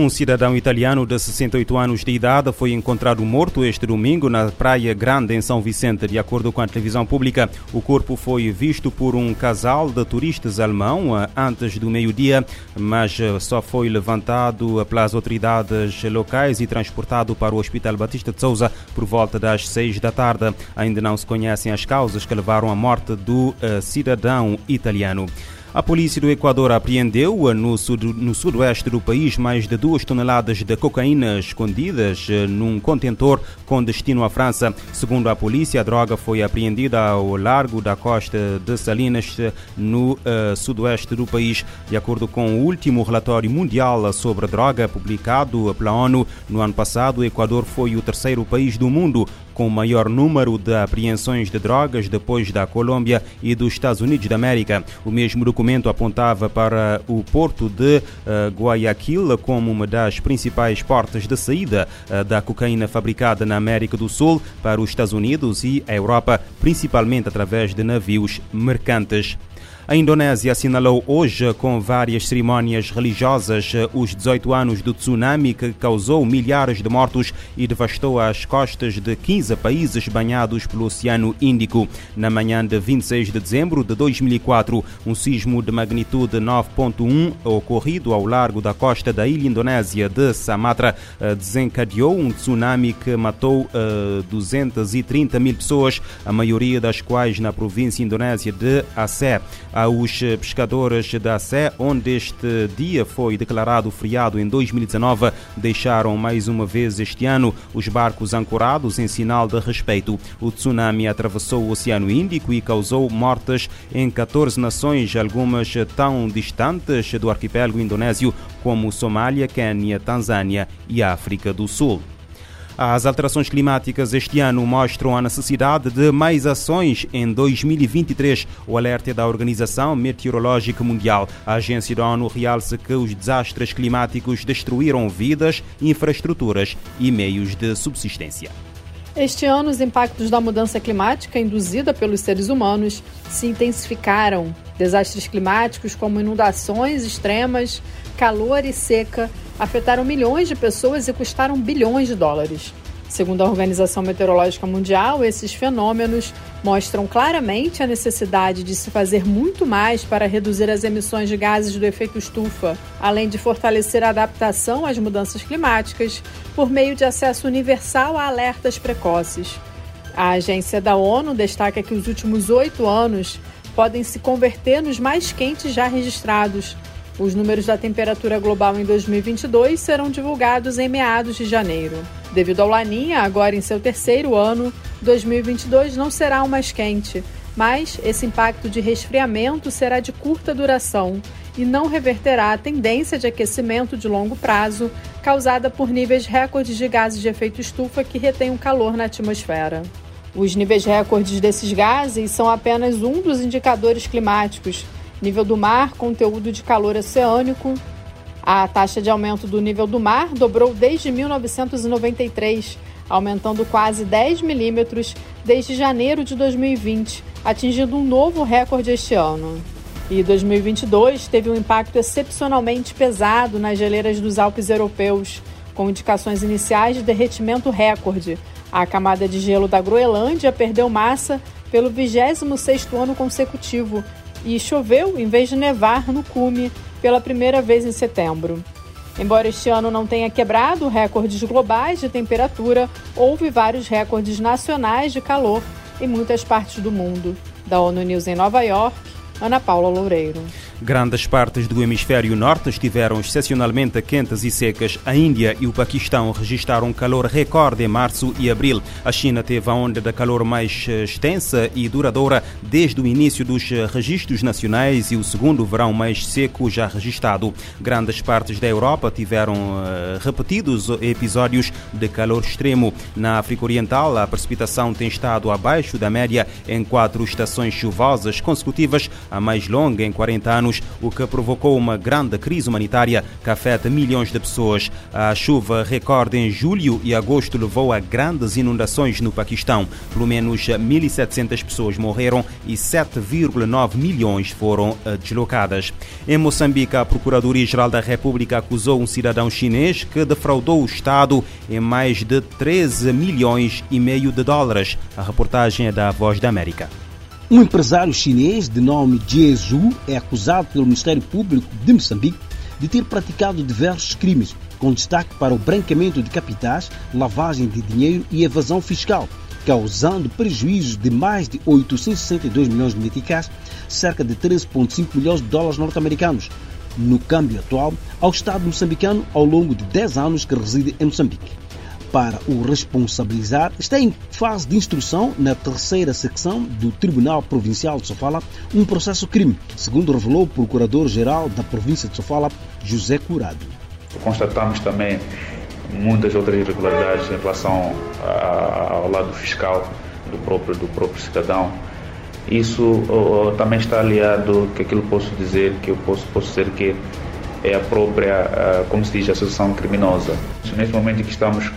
Um cidadão italiano de 68 anos de idade foi encontrado morto este domingo na Praia Grande, em São Vicente. De acordo com a televisão pública, o corpo foi visto por um casal de turistas alemão eh, antes do meio-dia, mas eh, só foi levantado pelas autoridades locais e transportado para o Hospital Batista de Souza por volta das 6 da tarde. Ainda não se conhecem as causas que levaram à morte do uh, cidadão italiano. A polícia do Equador apreendeu no, sud, no sudoeste do país mais de duas toneladas de cocaína escondidas eh, num contentor com destino à França. Segundo a polícia, a droga foi apreendida ao largo da costa de Salinas, eh, no uh, sudoeste do país. De acordo com o último relatório mundial sobre a droga publicado pela ONU no ano passado, o Equador foi o terceiro país do mundo com o maior número de apreensões de drogas depois da Colômbia e dos Estados Unidos da América. O mesmo documento apontava para o porto de uh, Guayaquil como uma das principais portas de saída uh, da cocaína fabricada na América do Sul para os Estados Unidos e a Europa, principalmente através de navios mercantes. A Indonésia assinalou hoje, com várias cerimónias religiosas, os 18 anos do tsunami que causou milhares de mortos e devastou as costas de 15 países banhados pelo Oceano Índico. Na manhã de 26 de dezembro de 2004, um sismo de magnitude 9.1 ocorrido ao largo da costa da ilha indonésia de Sumatra eh, desencadeou um tsunami que matou uh, eh, 230 mil pessoas, a maioria das quais na província indonésia de Aceh aos pescadores da Sé, onde este dia foi declarado feriado em 2019, deixaram mais uma vez este ano os barcos ancorados em sinal de respeito. O tsunami atravessou o Oceano Índico e causou mortes em 14 nações, algumas tão distantes do arquipélago indonésio como Somália, Quênia, Tanzânia e África do Sul. As alterações climáticas este ano mostram a necessidade de mais ações em 2023. O alerta é da Organização Meteorológica Mundial. A agência da ONU realça que os desastres climáticos destruíram vidas, infraestruturas e meios de subsistência. Este ano, os impactos da mudança climática induzida pelos seres humanos se intensificaram. Desastres climáticos como inundações extremas, calor e seca afetaram milhões de pessoas e custaram bilhões de dólares. Segundo a Organização Meteorológica Mundial, esses fenômenos mostram claramente a necessidade de se fazer muito mais para reduzir as emissões de gases do efeito estufa, além de fortalecer a adaptação às mudanças climáticas por meio de acesso universal a alertas precoces. A agência da ONU destaca que os últimos oito anos podem se converter nos mais quentes já registrados, os números da temperatura global em 2022 serão divulgados em meados de janeiro. Devido ao Laninha, agora em seu terceiro ano, 2022 não será o mais quente, mas esse impacto de resfriamento será de curta duração e não reverterá a tendência de aquecimento de longo prazo causada por níveis recordes de gases de efeito estufa que retêm o calor na atmosfera. Os níveis recordes desses gases são apenas um dos indicadores climáticos nível do mar, conteúdo de calor oceânico. A taxa de aumento do nível do mar dobrou desde 1993, aumentando quase 10 milímetros desde janeiro de 2020, atingindo um novo recorde este ano. E 2022 teve um impacto excepcionalmente pesado nas geleiras dos Alpes europeus, com indicações iniciais de derretimento recorde. A camada de gelo da Groenlândia perdeu massa pelo 26º ano consecutivo e choveu em vez de nevar no cume pela primeira vez em setembro. Embora este ano não tenha quebrado recordes globais de temperatura, houve vários recordes nacionais de calor em muitas partes do mundo. Da ONU News em Nova York, Ana Paula Loureiro. Grandes partes do hemisfério norte estiveram excepcionalmente quentes e secas. A Índia e o Paquistão registraram calor recorde em março e abril. A China teve a onda de calor mais eh, extensa e duradoura desde o início dos eh, registros nacionais e o segundo verão mais seco já registrado. Grandes partes da Europa tiveram uh, repetidos episódios de calor extremo. Na África Oriental, a precipitação tem estado abaixo da média em quatro estações chuvosas consecutivas, a mais longa em 40 anos moçambicanos, o que provocou uma grande crise humanitária que afeta milhões de pessoas. A chuva recorde em julho e agosto levou a grandes inundações no Paquistão. Pelo menos 1.700 pessoas morreram e 7,9 milhões foram eh, deslocadas. Em Moçambique, a Procuradoria-Geral da República acusou um cidadão chinês que defraudou o Estado em mais de 13 milhões e meio de dólares. A reportagem é da Voz da América. Um empresário chinês de nome Jie Zhu é acusado pelo Ministério Público de Moçambique de ter praticado diversos crimes, com destaque para o branqueamento de capitais, lavagem de dinheiro e evasão fiscal, causando prejuízos de mais de 862 milhões de meticais, cerca de 13,5 milhões de dólares norte-americanos, no câmbio atual, ao Estado moçambicano ao longo de 10 anos que reside em Moçambique para o responsabilizar está em fase de instrução na terceira secção do Tribunal Provincial de Sofala um processo crime, segundo revelou o Procurador-Geral da província de Sofala, José Curado. Constatamos também muitas outras irregularidades em relação ao lado fiscal do próprio, do próprio cidadão. Isso também está aliado, que aquilo posso dizer, que eu posso, posso dizer que é a própria, uh, como se diz, associação criminosa. Neste momento em que estamos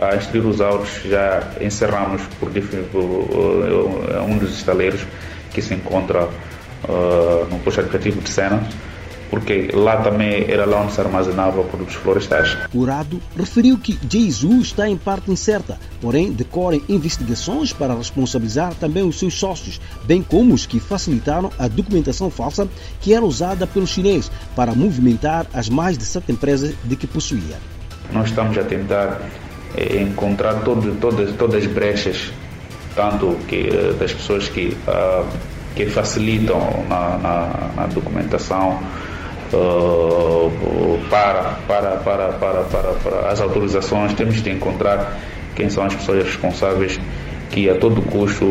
a instruir os autos, já encerramos por, por um dos estaleiros que se encontra no posto educativo de Sena, porque lá também era lá onde se armazenava produtos florestais. Curado referiu que Jesus está em parte incerta, porém decorrem investigações para responsabilizar também os seus sócios, bem como os que facilitaram a documentação falsa que era usada pelo chinês para movimentar as mais de sete empresas de que possuía. Nós estamos a tentar é encontrar todo, todas, todas as brechas, tanto que, eh, das pessoas que, uh, que facilitam na, na, na documentação uh, para, para, para, para, para, para as autorizações, temos de encontrar quem são as pessoas responsáveis que a todo custo,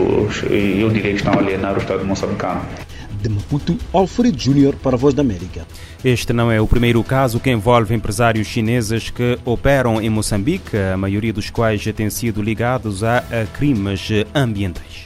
eu diria que estão a alienar o Estado moçambicano de Maputo, Alfredo Júnior para a Voz da América. Este não é o primeiro caso que envolve empresários chineses que operam em Moçambique, a maioria dos quais têm sido ligados a, a crimes ambientais.